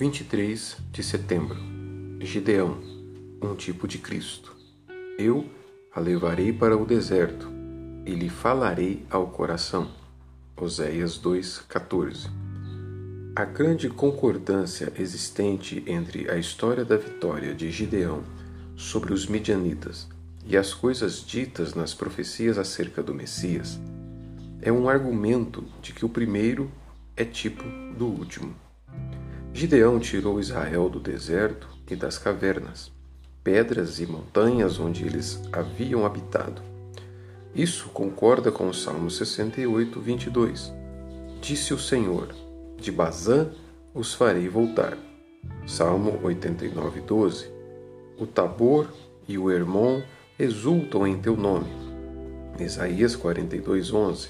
23 de setembro. Gideão, um tipo de Cristo. Eu a levarei para o deserto e lhe falarei ao coração. Oséias 2:14. A grande concordância existente entre a história da vitória de Gideão sobre os midianitas e as coisas ditas nas profecias acerca do Messias é um argumento de que o primeiro é tipo do último. Gideão tirou Israel do deserto e das cavernas, pedras e montanhas onde eles haviam habitado. Isso concorda com o Salmo 68, 22. Disse o Senhor: De Bazã os farei voltar. Salmo 89, 12. O Tabor e o Hermon exultam em teu nome. Isaías 42, 11.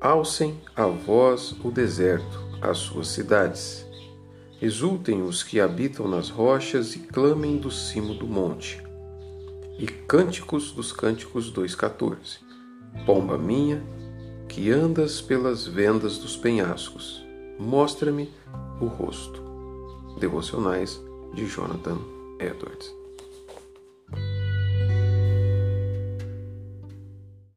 Alcem a voz o deserto, as suas cidades Exultem os que habitam nas rochas e clamem do cimo do monte. E Cânticos dos Cânticos 2,14 Pomba minha, que andas pelas vendas dos penhascos, mostra-me o rosto. Devocionais de Jonathan Edwards.